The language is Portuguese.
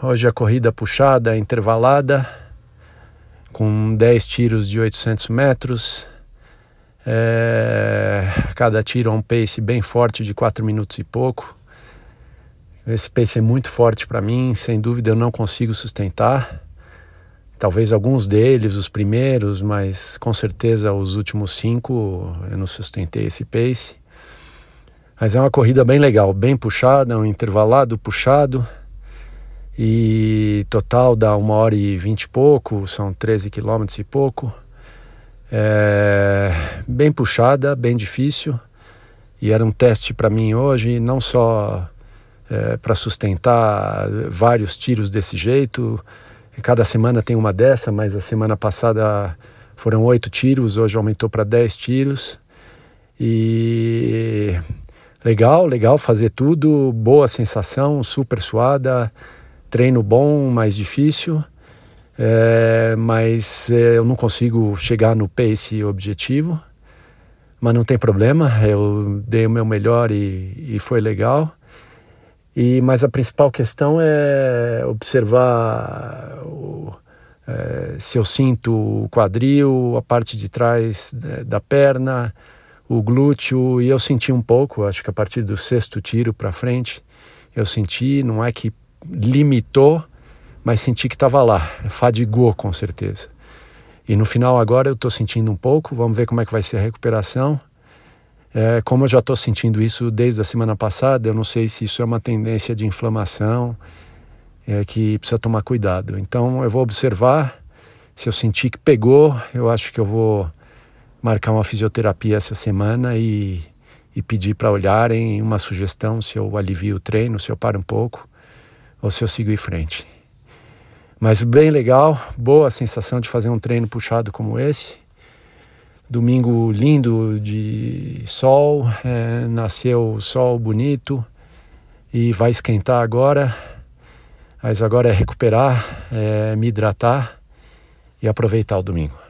Hoje a corrida puxada, intervalada, com 10 tiros de 800 metros. É, cada tiro é um pace bem forte de 4 minutos e pouco. Esse pace é muito forte para mim, sem dúvida eu não consigo sustentar. Talvez alguns deles, os primeiros, mas com certeza os últimos cinco eu não sustentei esse pace. Mas é uma corrida bem legal, bem puxada, um intervalado puxado. E total dá uma hora e vinte e pouco, são 13 quilômetros e pouco. É bem puxada, bem difícil. E era um teste para mim hoje, não só é, para sustentar vários tiros desse jeito. Cada semana tem uma dessa, mas a semana passada foram oito tiros, hoje aumentou para dez tiros. E legal, legal fazer tudo, boa sensação, super suada, treino bom, mais difícil. É, mas é, eu não consigo chegar no pace objetivo, mas não tem problema, eu dei o meu melhor e, e foi legal. E, mas a principal questão é observar o, é, se eu sinto o quadril, a parte de trás da perna, o glúteo, e eu senti um pouco, acho que a partir do sexto tiro para frente, eu senti, não é que limitou, mas senti que estava lá, fadigou com certeza. E no final agora eu estou sentindo um pouco, vamos ver como é que vai ser a recuperação. É, como eu já estou sentindo isso desde a semana passada, eu não sei se isso é uma tendência de inflamação, é, que precisa tomar cuidado. Então eu vou observar, se eu sentir que pegou, eu acho que eu vou marcar uma fisioterapia essa semana e, e pedir para olharem uma sugestão se eu alivio o treino, se eu paro um pouco ou se eu sigo em frente. Mas bem legal, boa sensação de fazer um treino puxado como esse. Domingo lindo de sol, é, nasceu sol bonito e vai esquentar agora. Mas agora é recuperar, é me hidratar e aproveitar o domingo.